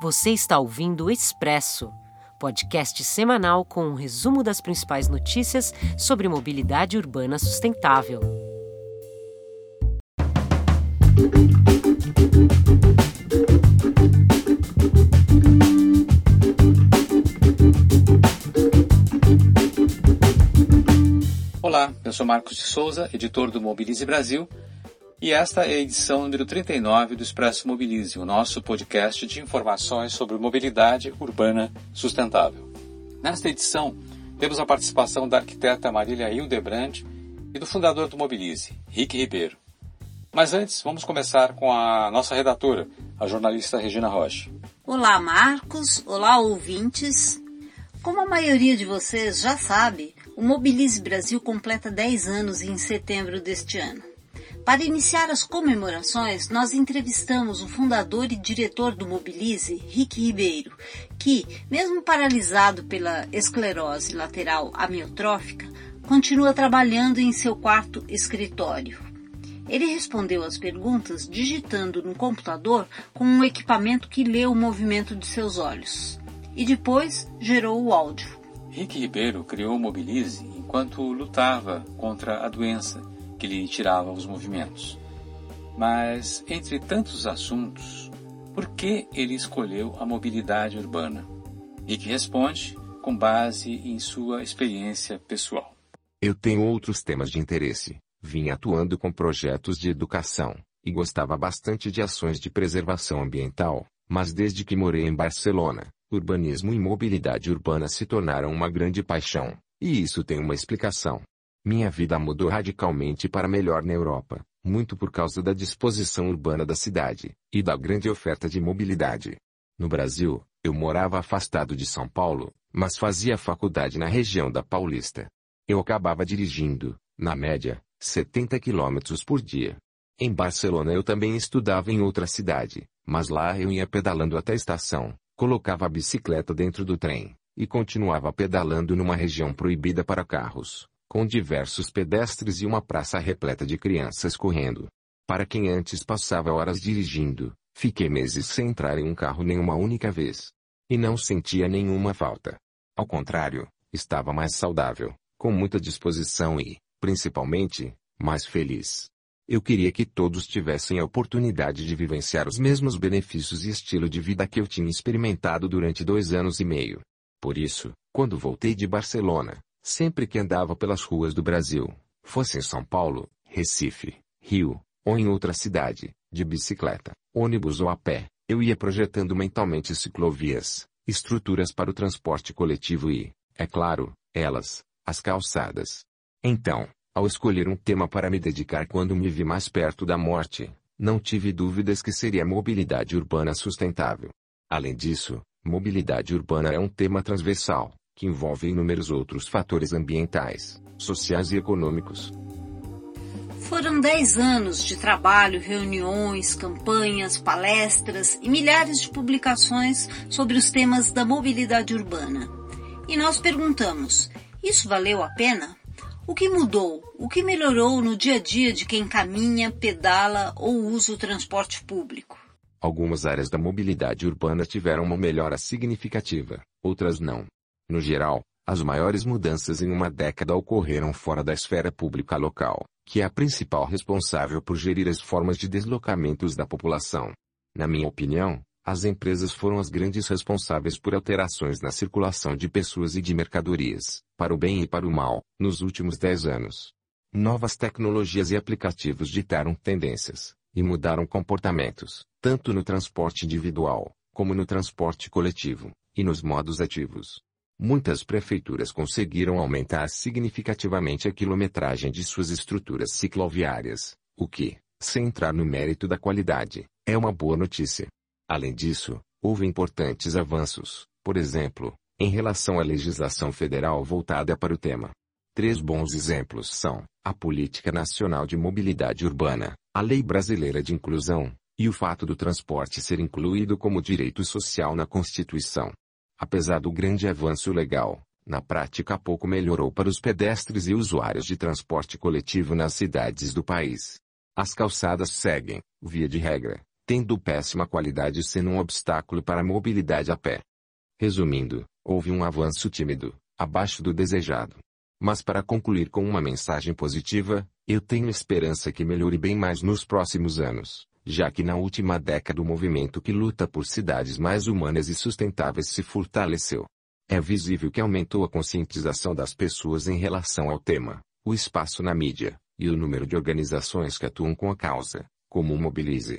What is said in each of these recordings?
Você está ouvindo o Expresso, podcast semanal com um resumo das principais notícias sobre mobilidade urbana sustentável. Olá, eu sou Marcos de Souza, editor do Mobilize Brasil, e esta é a edição número 39 do Expresso Mobilize, o nosso podcast de informações sobre mobilidade urbana sustentável. Nesta edição, temos a participação da arquiteta Marília Hildebrandt e do fundador do Mobilize, Rick Ribeiro. Mas antes, vamos começar com a nossa redatora, a jornalista Regina Rocha. Olá, Marcos. Olá, ouvintes. Como a maioria de vocês já sabe, o Mobilize Brasil completa 10 anos em setembro deste ano. Para iniciar as comemorações, nós entrevistamos o fundador e diretor do Mobilize, Rick Ribeiro, que, mesmo paralisado pela esclerose lateral amiotrófica, continua trabalhando em seu quarto escritório. Ele respondeu às perguntas digitando no computador com um equipamento que lê o movimento de seus olhos. E depois gerou o áudio. Rick Ribeiro criou o Mobilize enquanto lutava contra a doença que lhe tirava os movimentos. Mas, entre tantos assuntos, por que ele escolheu a mobilidade urbana? Rick responde com base em sua experiência pessoal. Eu tenho outros temas de interesse. Vim atuando com projetos de educação e gostava bastante de ações de preservação ambiental, mas desde que morei em Barcelona, urbanismo e mobilidade urbana se tornaram uma grande paixão, e isso tem uma explicação. Minha vida mudou radicalmente para melhor na Europa, muito por causa da disposição urbana da cidade, e da grande oferta de mobilidade. No Brasil, eu morava afastado de São Paulo, mas fazia faculdade na região da Paulista. Eu acabava dirigindo, na média, 70 km por dia. Em Barcelona eu também estudava em outra cidade, mas lá eu ia pedalando até a estação, colocava a bicicleta dentro do trem, e continuava pedalando numa região proibida para carros, com diversos pedestres e uma praça repleta de crianças correndo. Para quem antes passava horas dirigindo, fiquei meses sem entrar em um carro nenhuma única vez. E não sentia nenhuma falta. Ao contrário, estava mais saudável, com muita disposição e, principalmente, mais feliz. Eu queria que todos tivessem a oportunidade de vivenciar os mesmos benefícios e estilo de vida que eu tinha experimentado durante dois anos e meio. Por isso, quando voltei de Barcelona, sempre que andava pelas ruas do Brasil, fosse em São Paulo, Recife, Rio, ou em outra cidade, de bicicleta, ônibus ou a pé, eu ia projetando mentalmente ciclovias, estruturas para o transporte coletivo e, é claro, elas, as calçadas. Então, ao escolher um tema para me dedicar quando me vi mais perto da morte, não tive dúvidas que seria mobilidade urbana sustentável. Além disso, mobilidade urbana é um tema transversal, que envolve inúmeros outros fatores ambientais, sociais e econômicos. Foram 10 anos de trabalho, reuniões, campanhas, palestras e milhares de publicações sobre os temas da mobilidade urbana. E nós perguntamos: isso valeu a pena? O que mudou? O que melhorou no dia a dia de quem caminha, pedala ou usa o transporte público? Algumas áreas da mobilidade urbana tiveram uma melhora significativa, outras não. No geral, as maiores mudanças em uma década ocorreram fora da esfera pública local, que é a principal responsável por gerir as formas de deslocamentos da população. Na minha opinião, as empresas foram as grandes responsáveis por alterações na circulação de pessoas e de mercadorias, para o bem e para o mal, nos últimos 10 anos. Novas tecnologias e aplicativos ditaram tendências, e mudaram comportamentos, tanto no transporte individual, como no transporte coletivo, e nos modos ativos. Muitas prefeituras conseguiram aumentar significativamente a quilometragem de suas estruturas cicloviárias, o que, sem entrar no mérito da qualidade, é uma boa notícia. Além disso, houve importantes avanços, por exemplo, em relação à legislação federal voltada para o tema. Três bons exemplos são a Política Nacional de Mobilidade Urbana, a Lei Brasileira de Inclusão, e o fato do transporte ser incluído como direito social na Constituição. Apesar do grande avanço legal, na prática pouco melhorou para os pedestres e usuários de transporte coletivo nas cidades do país. As calçadas seguem, via de regra, tendo péssima qualidade sendo um obstáculo para a mobilidade a pé. Resumindo, houve um avanço tímido, abaixo do desejado. Mas para concluir com uma mensagem positiva, eu tenho esperança que melhore bem mais nos próximos anos, já que na última década o movimento que luta por cidades mais humanas e sustentáveis se fortaleceu. É visível que aumentou a conscientização das pessoas em relação ao tema, o espaço na mídia, e o número de organizações que atuam com a causa, como o Mobilize.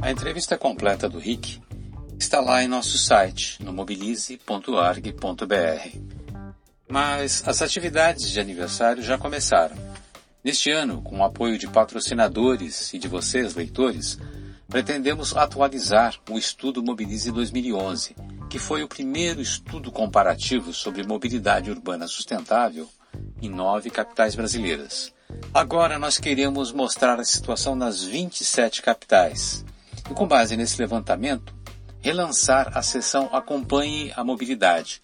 A entrevista completa do Rick está lá em nosso site, no mobilize.org.br. Mas as atividades de aniversário já começaram. Neste ano, com o apoio de patrocinadores e de vocês, leitores, pretendemos atualizar o estudo Mobilize 2011, que foi o primeiro estudo comparativo sobre mobilidade urbana sustentável em nove capitais brasileiras. Agora nós queremos mostrar a situação nas 27 capitais. E com base nesse levantamento, relançar a seção Acompanhe a Mobilidade,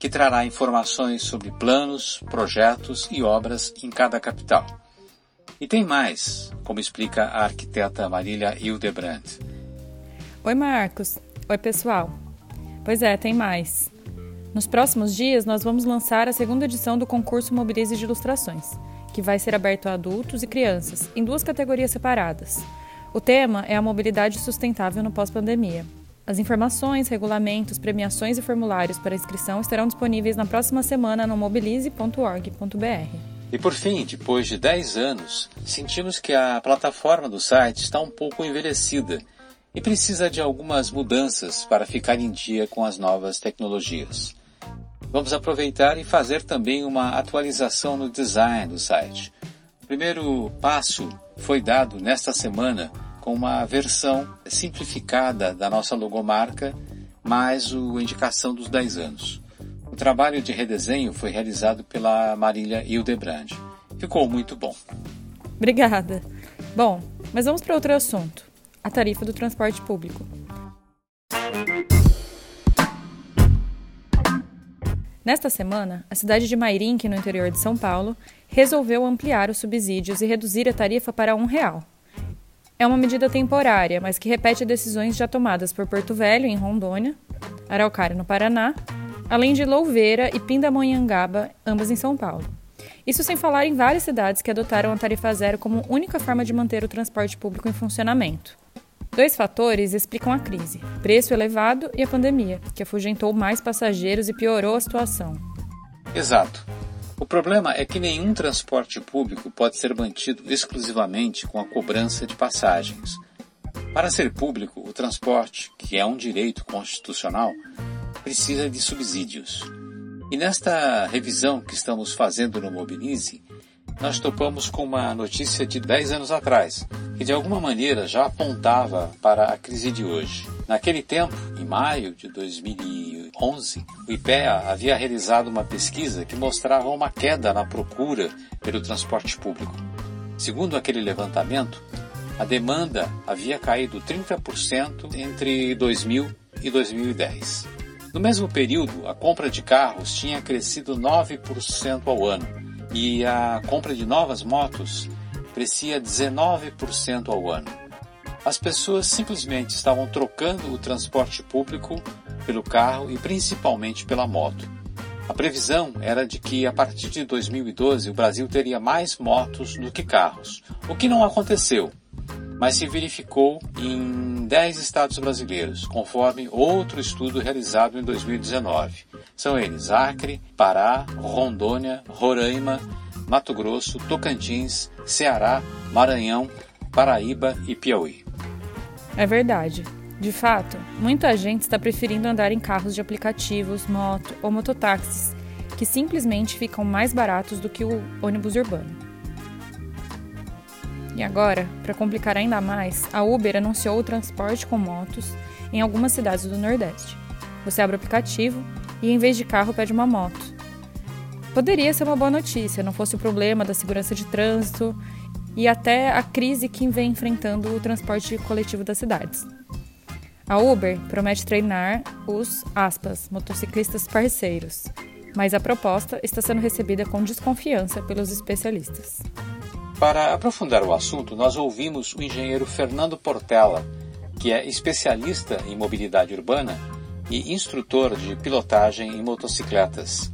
que trará informações sobre planos, projetos e obras em cada capital. E tem mais, como explica a arquiteta Marília Hildebrandt. Oi, Marcos. Oi, pessoal. Pois é, tem mais. Nos próximos dias, nós vamos lançar a segunda edição do concurso Mobilize de Ilustrações, que vai ser aberto a adultos e crianças, em duas categorias separadas. O tema é a mobilidade sustentável no pós-pandemia. As informações, regulamentos, premiações e formulários para inscrição estarão disponíveis na próxima semana no mobilize.org.br. E por fim, depois de 10 anos, sentimos que a plataforma do site está um pouco envelhecida e precisa de algumas mudanças para ficar em dia com as novas tecnologias. Vamos aproveitar e fazer também uma atualização no design do site. O primeiro passo foi dado nesta semana com uma versão simplificada da nossa logomarca, mais a indicação dos 10 anos. O trabalho de redesenho foi realizado pela Marília Hildebrand. Ficou muito bom. Obrigada. Bom, mas vamos para outro assunto: a tarifa do transporte público. Nesta semana, a cidade de Mairink, no interior de São Paulo, resolveu ampliar os subsídios e reduzir a tarifa para um real. É uma medida temporária, mas que repete decisões já tomadas por Porto Velho, em Rondônia, Araucária, no Paraná, além de Louveira e Pindamonhangaba, ambas em São Paulo. Isso sem falar em várias cidades que adotaram a tarifa zero como única forma de manter o transporte público em funcionamento. Dois fatores explicam a crise: preço elevado e a pandemia, que afugentou mais passageiros e piorou a situação. Exato. O problema é que nenhum transporte público pode ser mantido exclusivamente com a cobrança de passagens. Para ser público, o transporte, que é um direito constitucional, precisa de subsídios. E nesta revisão que estamos fazendo no Mobilize, nós topamos com uma notícia de 10 anos atrás, que de alguma maneira já apontava para a crise de hoje. Naquele tempo, em maio de 2011, o IPEA havia realizado uma pesquisa que mostrava uma queda na procura pelo transporte público. Segundo aquele levantamento, a demanda havia caído 30% entre 2000 e 2010. No mesmo período, a compra de carros tinha crescido 9% ao ano e a compra de novas motos crescia 19% ao ano. As pessoas simplesmente estavam trocando o transporte público pelo carro e principalmente pela moto. A previsão era de que a partir de 2012 o Brasil teria mais motos do que carros, o que não aconteceu mas se verificou em 10 estados brasileiros, conforme outro estudo realizado em 2019. São eles Acre, Pará, Rondônia, Roraima, Mato Grosso, Tocantins, Ceará, Maranhão, Paraíba e Piauí. É verdade. De fato, muita gente está preferindo andar em carros de aplicativos, moto ou mototáxis, que simplesmente ficam mais baratos do que o ônibus urbano. E agora, para complicar ainda mais, a Uber anunciou o transporte com motos em algumas cidades do Nordeste. Você abre o aplicativo e, em vez de carro, pede uma moto. Poderia ser uma boa notícia, não fosse o problema da segurança de trânsito e até a crise que vem enfrentando o transporte coletivo das cidades. A Uber promete treinar os, aspas, motociclistas parceiros, mas a proposta está sendo recebida com desconfiança pelos especialistas. Para aprofundar o assunto, nós ouvimos o engenheiro Fernando Portela, que é especialista em mobilidade urbana e instrutor de pilotagem em motocicletas.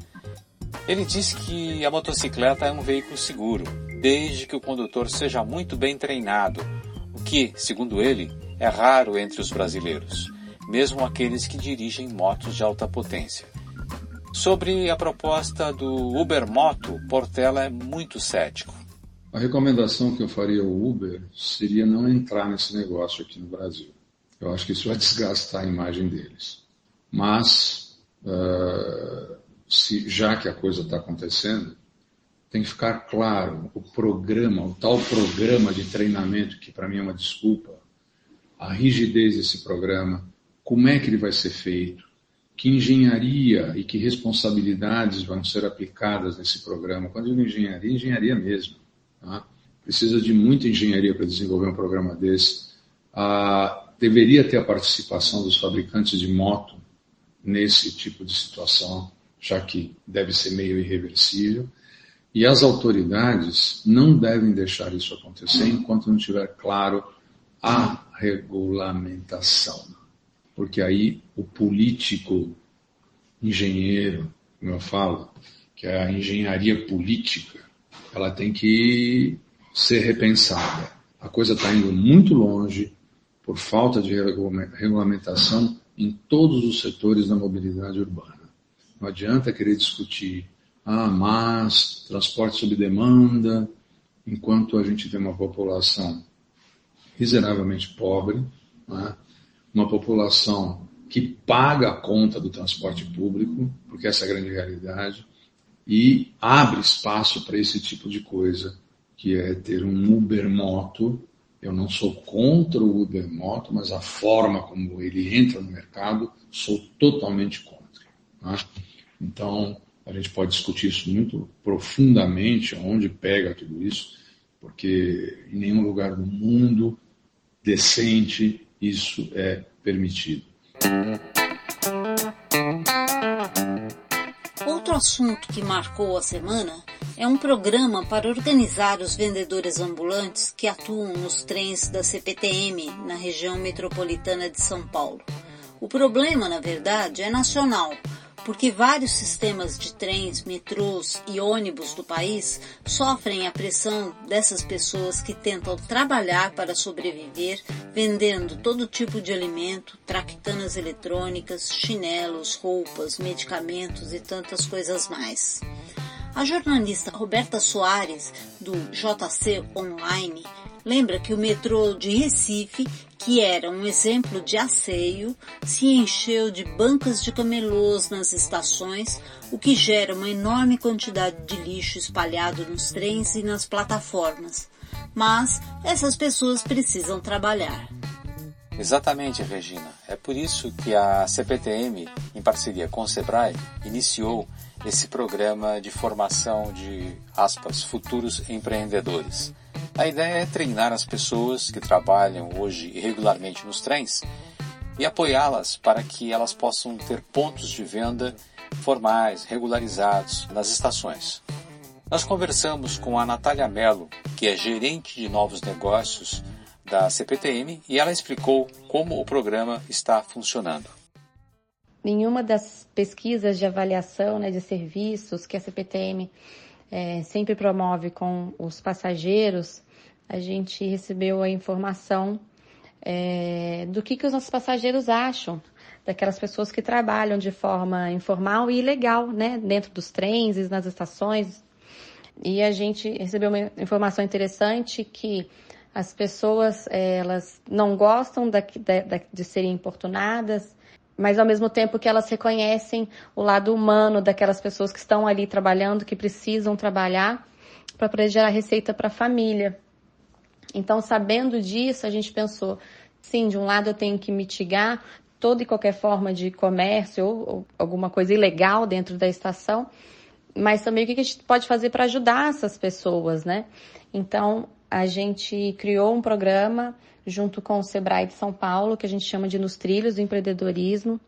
Ele diz que a motocicleta é um veículo seguro, desde que o condutor seja muito bem treinado, o que, segundo ele, é raro entre os brasileiros, mesmo aqueles que dirigem motos de alta potência. Sobre a proposta do Uber Moto, Portela é muito cético. A recomendação que eu faria ao Uber seria não entrar nesse negócio aqui no Brasil. Eu acho que isso vai desgastar a imagem deles. Mas, uh, se, já que a coisa está acontecendo, tem que ficar claro o programa, o tal programa de treinamento, que para mim é uma desculpa, a rigidez desse programa, como é que ele vai ser feito, que engenharia e que responsabilidades vão ser aplicadas nesse programa. Quando eu digo engenharia, engenharia mesmo. Tá? Precisa de muita engenharia para desenvolver um programa desse. Ah, deveria ter a participação dos fabricantes de moto nesse tipo de situação, já que deve ser meio irreversível. E as autoridades não devem deixar isso acontecer enquanto não tiver claro a regulamentação. Porque aí o político engenheiro, como eu falo, que é a engenharia política, ela tem que ser repensada. A coisa está indo muito longe por falta de regulamentação em todos os setores da mobilidade urbana. Não adianta querer discutir, ah, mas transporte sob demanda, enquanto a gente tem uma população miseravelmente pobre, né? uma população que paga a conta do transporte público, porque essa é a grande realidade, e abre espaço para esse tipo de coisa, que é ter um Uber Moto. Eu não sou contra o Uber Moto, mas a forma como ele entra no mercado, sou totalmente contra. Né? Então, a gente pode discutir isso muito profundamente, onde pega tudo isso, porque em nenhum lugar do mundo decente isso é permitido. Outro assunto que marcou a semana é um programa para organizar os vendedores ambulantes que atuam nos trens da CPTM na região metropolitana de São Paulo. O problema, na verdade, é nacional, porque vários sistemas de trens, metrôs e ônibus do país sofrem a pressão dessas pessoas que tentam trabalhar para sobreviver, vendendo todo tipo de alimento, traquinas eletrônicas, chinelos, roupas, medicamentos e tantas coisas mais. A jornalista Roberta Soares, do JC Online, lembra que o metrô de Recife, que era um exemplo de asseio, se encheu de bancas de camelôs nas estações, o que gera uma enorme quantidade de lixo espalhado nos trens e nas plataformas. Mas essas pessoas precisam trabalhar. Exatamente, Regina. É por isso que a CPTM, em parceria com o Sebrae, iniciou esse programa de formação de, aspas, futuros empreendedores. A ideia é treinar as pessoas que trabalham hoje irregularmente nos trens e apoiá-las para que elas possam ter pontos de venda formais, regularizados nas estações. Nós conversamos com a Natália Mello, que é gerente de novos negócios da CPTM, e ela explicou como o programa está funcionando nenhuma das pesquisas de avaliação né, de serviços que a CPTM é, sempre promove com os passageiros, a gente recebeu a informação é, do que, que os nossos passageiros acham daquelas pessoas que trabalham de forma informal e ilegal, né, dentro dos trens e nas estações. E a gente recebeu uma informação interessante que as pessoas elas não gostam da, da, de serem importunadas, mas ao mesmo tempo que elas reconhecem o lado humano daquelas pessoas que estão ali trabalhando, que precisam trabalhar para poder gerar receita para a família. Então, sabendo disso, a gente pensou, sim, de um lado eu tenho que mitigar toda e qualquer forma de comércio ou, ou alguma coisa ilegal dentro da estação, mas também o que a gente pode fazer para ajudar essas pessoas, né? Então, a gente criou um programa junto com o Sebrae de São Paulo, que a gente chama de Nos Trilhos do Empreendedorismo,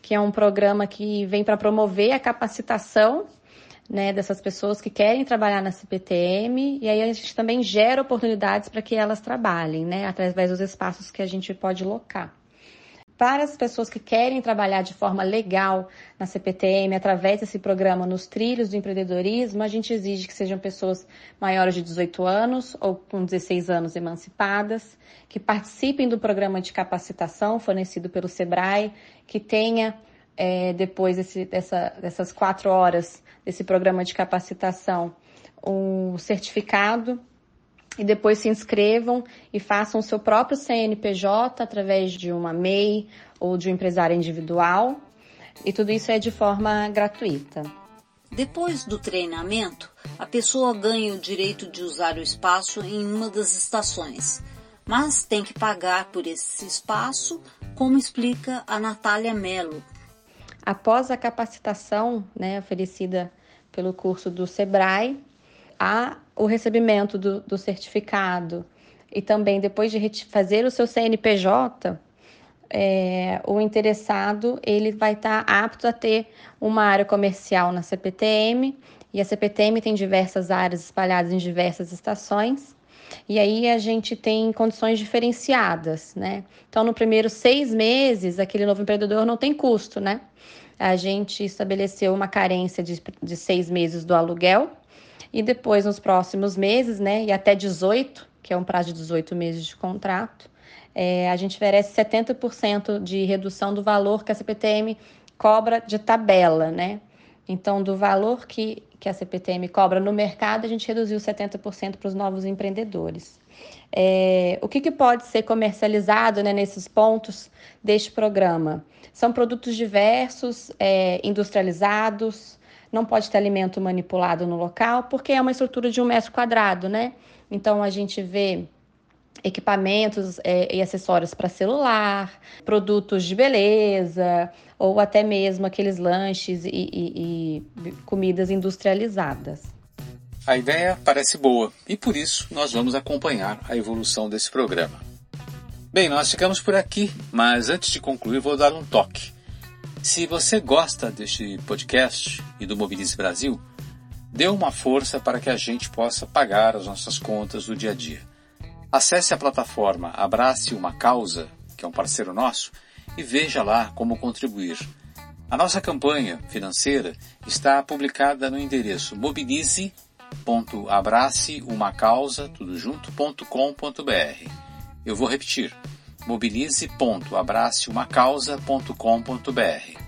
que é um programa que vem para promover a capacitação né, dessas pessoas que querem trabalhar na CPTM e aí a gente também gera oportunidades para que elas trabalhem, né, através dos espaços que a gente pode locar. Para as pessoas que querem trabalhar de forma legal na CPTM, através desse programa nos trilhos do empreendedorismo, a gente exige que sejam pessoas maiores de 18 anos ou com 16 anos emancipadas, que participem do programa de capacitação fornecido pelo SEBRAE, que tenha é, depois desse, dessa, dessas quatro horas desse programa de capacitação um certificado e depois se inscrevam e façam o seu próprio CNPJ através de uma MEI ou de um empresário individual. E tudo isso é de forma gratuita. Depois do treinamento, a pessoa ganha o direito de usar o espaço em uma das estações, mas tem que pagar por esse espaço, como explica a Natália Mello. Após a capacitação né, oferecida pelo curso do SEBRAE, há o recebimento do, do certificado e também depois de fazer o seu CNPJ, é, o interessado ele vai estar tá apto a ter uma área comercial na CPTM e a CPTM tem diversas áreas espalhadas em diversas estações e aí a gente tem condições diferenciadas, né? Então no primeiro seis meses aquele novo empreendedor não tem custo, né? A gente estabeleceu uma carência de, de seis meses do aluguel e depois, nos próximos meses, né, e até 18, que é um prazo de 18 meses de contrato, é, a gente oferece 70% de redução do valor que a CPTM cobra de tabela, né? Então, do valor que, que a CPTM cobra no mercado, a gente reduziu 70% para os novos empreendedores. É, o que, que, pode ser comercializado né, nesses pontos deste programa? São produtos diversos, é, industrializados, não pode ter alimento manipulado no local, porque é uma estrutura de um metro quadrado, né? Então a gente vê equipamentos é, e acessórios para celular, produtos de beleza, ou até mesmo aqueles lanches e, e, e comidas industrializadas. A ideia parece boa e por isso nós vamos acompanhar a evolução desse programa. Bem, nós ficamos por aqui, mas antes de concluir vou dar um toque. Se você gosta deste podcast e do Mobilize Brasil, dê uma força para que a gente possa pagar as nossas contas do dia a dia. Acesse a plataforma Abrace uma Causa, que é um parceiro nosso, e veja lá como contribuir. A nossa campanha financeira está publicada no endereço mobilize.abraceumacausa, tudo junto.com.br. Eu vou repetir mobilize.abraceumacausa.com.br.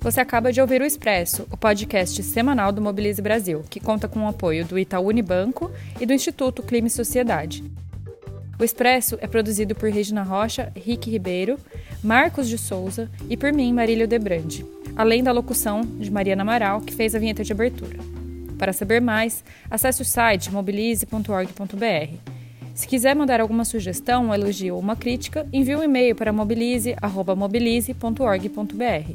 Você acaba de ouvir o Expresso, o podcast semanal do Mobilize Brasil, que conta com o apoio do Itaú Unibanco e do Instituto Clima e Sociedade. O Expresso é produzido por Regina Rocha, Rick Ribeiro, Marcos de Souza e por mim, Marília Debrande além da locução de Mariana Amaral, que fez a vinheta de abertura. Para saber mais, acesse o site mobilize.org.br. Se quiser mandar alguma sugestão, um elogio ou uma crítica, envie um e-mail para mobilize.mobilize.org.br.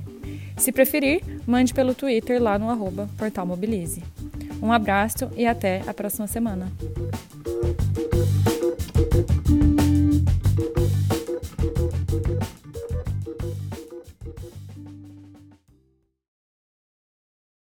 Se preferir, mande pelo Twitter lá no arroba portal Mobilize. Um abraço e até a próxima semana.